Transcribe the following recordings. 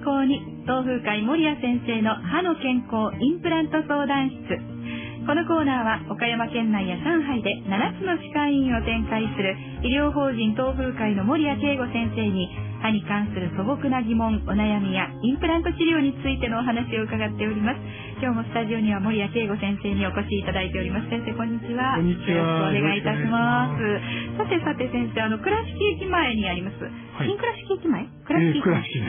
健康に東風会守谷先生の歯の健康インプラント相談室。このコーナーは岡山県内や上海で7つの歯科医院を展開する医療法人東風会の守谷圭吾先生に歯に関する素朴な疑問お悩みやインプラント治療についてのお話を伺っております。今日もスタジオには守谷慶吾先生にお越しいただいております。先生こんにちは。こんにちは。よろしくお願いいたします。さてさて先生あの倉敷駅前にあります、い。新倉敷駅前？倉敷駅前、え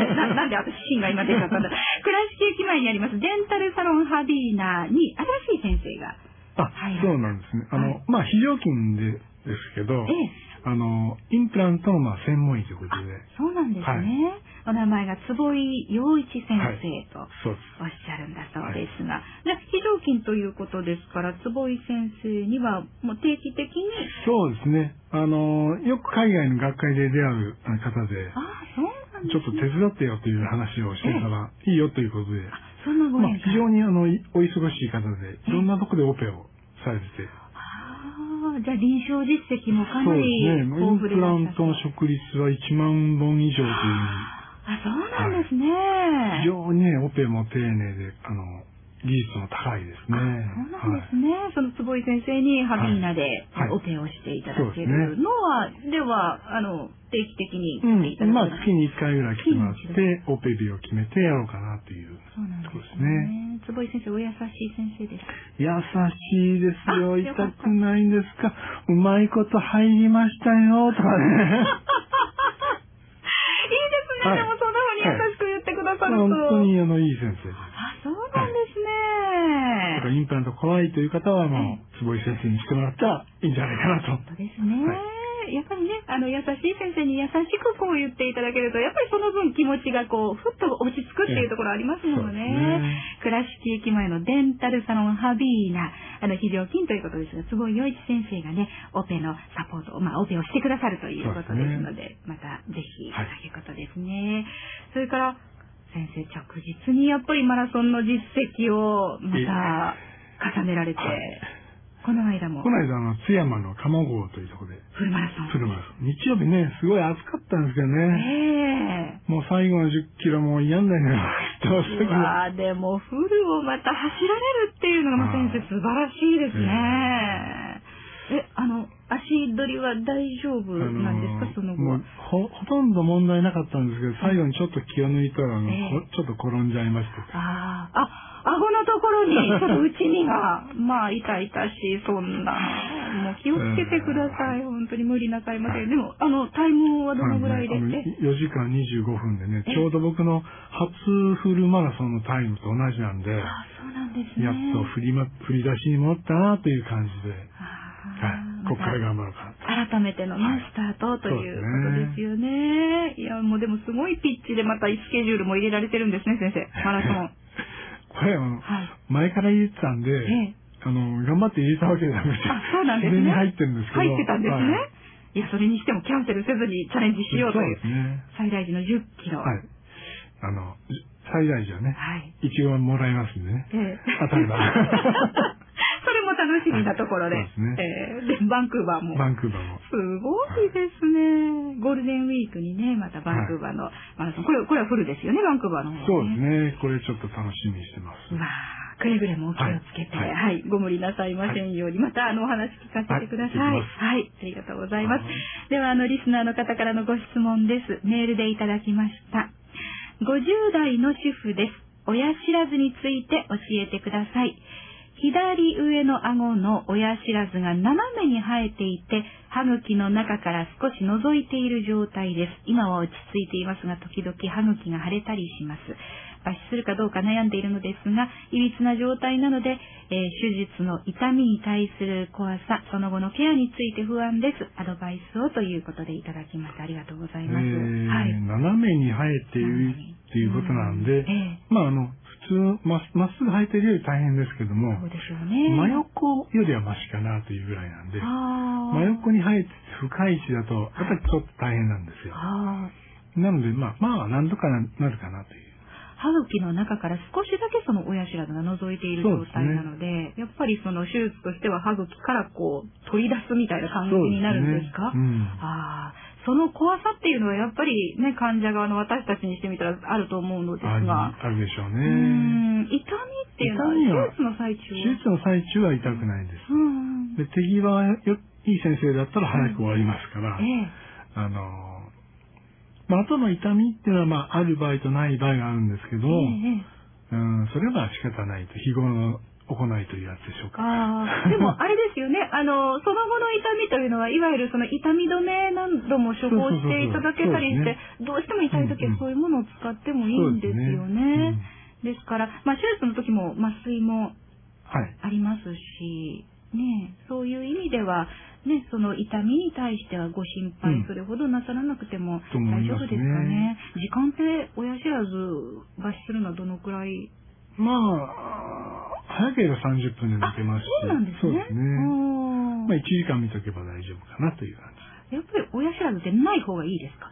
ーな なんで私芯が今出ちゃったんだ。倉敷駅前にあります。デンタルサロンハビーナに新しい先生があ、はいそうなんですね。あの、はい。まあ、非常勤でですけど、ええ。あの、インプラントのまあ専門医ということあで、そうなんですね、はい。お名前が坪井陽一先生と。おっしゃるんだそうですが、じゃあ非常勤ということですから坪井先生にはもう定期的にそうですね。あの、よく海外の学会で出会う方で、ああそうちょっと手伝ってよという話をしてたら、いいよということで、そんなごまあ、非常にあの、いお忙しい方で、いろんなとこでオペをされてて、じゃあ臨床実績もかそうでなりすね。イン豊富でいプラらっしゃるントの食率は1万本以上という、あそうなんですね、非常にね、オペも丁寧で、あの、技術も高いですね。あそうなんですね、その坪井先生にハビーナではいオペをしていただけるねのは、ではあの定期的にう来ていただん。まあ、く月に1回ぐらい来てもらって、オペ日を決めてやろうかなというそうなんですところですね。ね。坪井先生、お優しい先生です。優しいですよ。あよ痛くないんですか？うまいこと入りましたよ。とかね。いいですね、はいでもそんな風に優しく言ってくださると。本当にあの、いい先生です。あ、そうなんですだからね。インプラント怖いという方はもう、坪井先生にしてもらったらいいんじゃないかなと。そうですね。はやっぱりね、あの、優しい先生に優しくこう言っていただけると、やっぱりその分気持ちがこう、ふっと落ち着くっていうところありますものそうですね。ね。倉敷駅前のデンタルサロンハビーナ、あの、非常勤ということですが、坪井洋一先生がね、オペのサポート、まあ、オペをしてくださるということですので、またぜひ、はいということですね。それから、先生、着実にやっぱりマラソンの実績をまた重ねられて、はいこの間もこの間、あの、津山の鴨郷というところで、フルマラソン。フルマラソン。日曜日ね、すごい暑かったんですけどね。ええもう最後の10キロもう嫌になりながら走ってましたでもフルをまた走られるっていうのが、まあ、先生素晴らしいですね。え、あの、足取りは大丈夫なんですか、その後は？もう。ほ、ほとんど問題なかったんですけど、最後にちょっと気を抜いたら、あの、ええこちょっと転んじゃいまして。ああ、あ、顎のところに、ちょっと内身が、まあ、痛々しい、そんな。もう気をつけてください。本当に無理なさいません。でも、あの、タイムはどのぐらいですあの4時間25分でね、ええちょうど僕の初フルマラソンのタイムと同じなんで、あそうなんですね。やっと振りま、振り出しに戻ったなという感じで、あはいー、ここから頑張ろうか。改めてのね、はいスタートということですよね。いや、もうでもすごいピッチでまたスケジュールも入れられてるんですね、先生。マラソン。これ、あの、はい。前から入れてたんで、ええあの、頑張って入れたわけじゃなくて、あ、そうなんですね。に入ってるんですけど。入ってたんですね。はいい、や、それにしてもキャンセルせずにチャレンジしようという。そうですね。最大時の10キロ。はい。あの、最大じゃね、はい。いちごもらえますんでね。ええ当たればそれも楽しみなところで。そうですねええで、バンクーバーも。バンクーバーも。すごいですね。ゴールデンウィークにね、またバンクーバーのマラソン。これ、これはフルですよね、バンクーバーのね。そうですね。これちょっと楽しみにしてます。うわあくれぐれもお気をつけて、は、はいいご無理なさいませんように、またあのお話聞かせてください。ははいい、ありがとうございます。では、あの、リスナーの方からのご質問です。メールでいただきました。50代の主婦です。親知らずについて教えてください。左上の顎の親知らずが斜めに生えていて、歯茎の中から少し覗いている状態です。今は落ち着いていますが、時々歯茎が腫れたりします。抜歯するかどうか悩んでいるのですが、いびつな状態なので、えー手術の痛みに対する怖さ、その後のケアについて不安です。アドバイスをということでいただきました。ありがとうございます。えーはい。斜めに生えているっていうことなんで、うんえまああの、普通ま、まっすぐ生えてるより大変ですけども、ね。真横よりはマシかなというぐらいなんで、真横に生えて深い位置だと、やっぱりちょっと大変なんですよ。なので、まあ、まあ、なんとかなるかなという。歯茎の中から少しだけその親知らずが覗いている状態なので、やっぱりその手術としては歯茎からこう取り出すみたいな感じになるんですか？そうですね。うん。ああ、その怖さっていうのはやっぱりね、患者側の私たちにしてみたらあると思うのですが、あるでしょううね。ん痛みっていうのは手術の最中手術の最中は痛くないです。うん。で、手際がよいい先生だったら早く終わりますから、ええ。あの、まあ、後の痛みっていうのは、まあ、ある場合とない場合があるんですけど、ええ。うん、それは仕方ないと、日頃の行いというやつでしょうか。でもあれですよね。あの、その後の痛みというのは、いわゆるその痛み止め何度も処方していただけたりして、どうしても痛い時はそういうものを使ってもいいんですよね。ですから、まあ手術の時も麻酔もはい。ありますし、ね、そういう意味では、ね、その痛みに対してはご心配うんそれほどなさらなくても大丈夫ですかね。時間って親知らず抜歯するのはどのくらい？まあ、早ければ30分で抜けますし。そうなんですね。そうですね。あまあ、1時間見とけば大丈夫かなという感じ。ーやっぱり親知らずってない方がいいですか？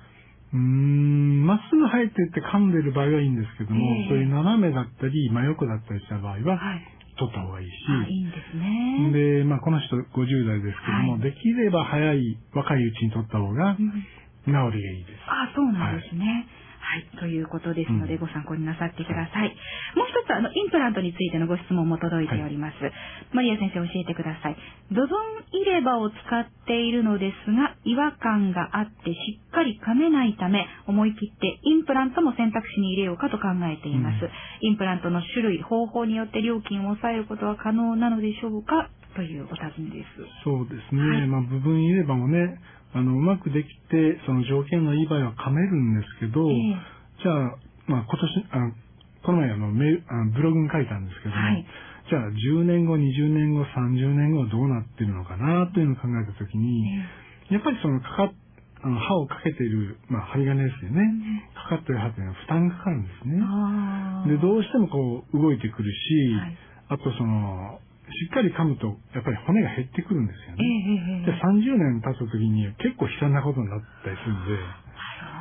うーん、まっすぐ生えてって噛んでる場合はいいんですけども、ええそういう斜めだったり、真横だったりした場合は、はい。取った方がいいし、あいいんですね。で、まあ、この人50代ですけども、はいできれば早い、若いうちに取った方がうん治りがいいです。あそうなんですね。はい、ということですので、うんご参考になさってください。もう一つ、あの、インプラントについてのご質問も届いております。マリア先生教えてください。ドゾン入れ歯を使っているのですが、違和感があってしっかり噛めないため、思い切ってインプラントも選択肢に入れようかと考えています。うんインプラントの種類、方法によって料金を抑えることは可能なのでしょうか？というお尋ねです。そうですね。はいまあ、部分入れ歯もね、あの、うまくできて、その条件のいい場合は噛めるんですけど、ええ。じゃあ、まあ、今年、あのこの前あのメあのブログに書いたんですけども、はい。じゃあ10年後、20年後、30年後どうなってるのかなというのを考えたときに、やっぱりそのかかっあの歯をかけている、まあ、針金ですよね。かかっている歯というのは負担がかかるんですね。で、どうしてもこう動いてくるし、はい。あとその、しっかり噛むと、やっぱり骨が減ってくるんですよええね。でええええ30年経った時に結構悲惨なことになったりするんで、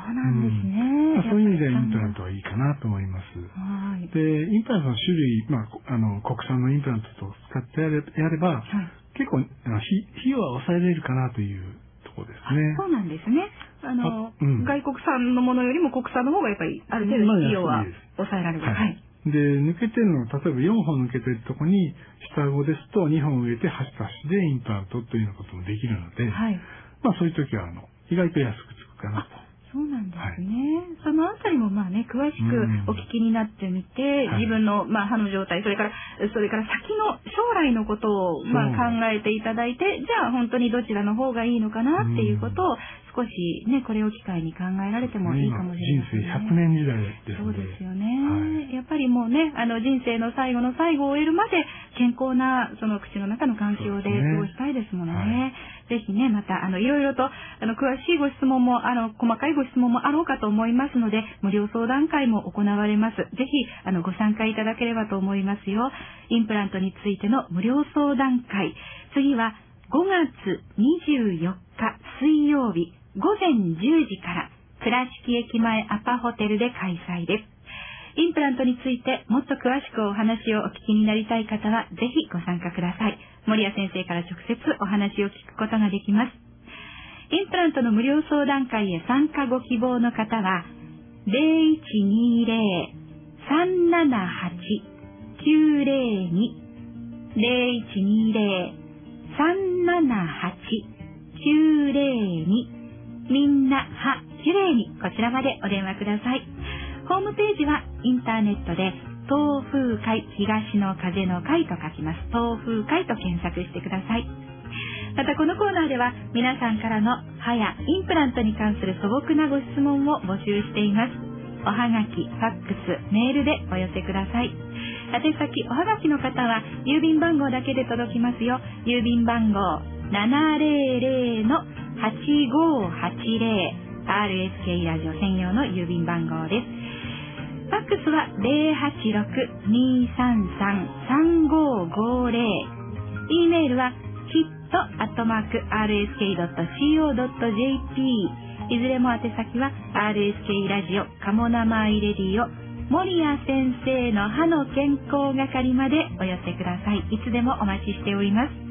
そうなんですね。まあ、そういう意味でインプラント。トはいいかなと思います。はい。で、インプラントの種類、まあ、こあの、国産のインプラントと使ってやれやれば、はい結構、あの費費用は抑えれるかなというところですね。そうなんですね。あの、あうん外国産のものよりも国産の方がやっぱりある程度まあ費用は抑えられる。ははいい。い。で、抜けてるのが、例えば4本抜けてるとこに、下顎ですと2本植えて端と端でインプラントというようなこともできるので、はい。まあそういう時は、あの、意外と安くつくかなと。そうなんですね。そのあたりもまあね、詳しうんくお聞きになってみて、はい自分のまあ歯の状態、それから、それから先の将来のことをまあ考えていただいて、じゃあ本当にどちらの方がいいのかなっていうことを少しね、これを機会に考えられてもいいかもしれませんね。今人生100年時代ですそうので。ですよね、はいやっぱりもうね、あの人生の最後の最後を終えるまで健康なその口の中の環境で過ごしたいですものね。はいぜひね、またあのいろいろとあの詳しいご質問もあの細かいご質問もあろうかと思いますので、無料相談会も行われます。ぜひあのご参加いただければと思いますよ。インプラントについての無料相談会。次は5月24日水曜日午前10時から倉敷駅前アパホテルで開催です。インプラントについてもっと詳しくお話をお聞きになりたい方はぜひご参加ください。森谷先生から直接お話を聞くことができます。インプラントの無料相談会へ参加ご希望の方は0120-378-902 0120-378-902みんなはきれいにこちらまでお電話ください。ホームページはインターネットで東風会東の風の会と書きます。東風会と検索してください。またこのコーナーでは皆さんからの歯やインプラントに関する素朴なご質問を募集しています。おはがき、ファックス、メールでお寄せください。宛先おはがきの方は郵便番号だけで届きますよ。郵便番号700の 8580RSK ラジオ専用の郵便番号です。ファックスは086-233-3550。e メールはヒットアットマーク RSK.CO.JP。いずれも宛先は RSK ラジオカモ生イレディオ森谷先生の歯の健康係までお寄せください。いつでもお待ちしております。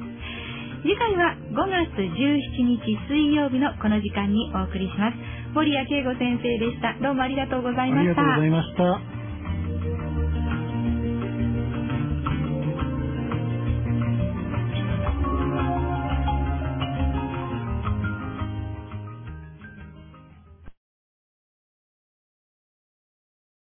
次回は5月17日水曜日のこの時間にお送りします。森谷慶吾先生でした。どうもありがとうございました。ありがとうございました。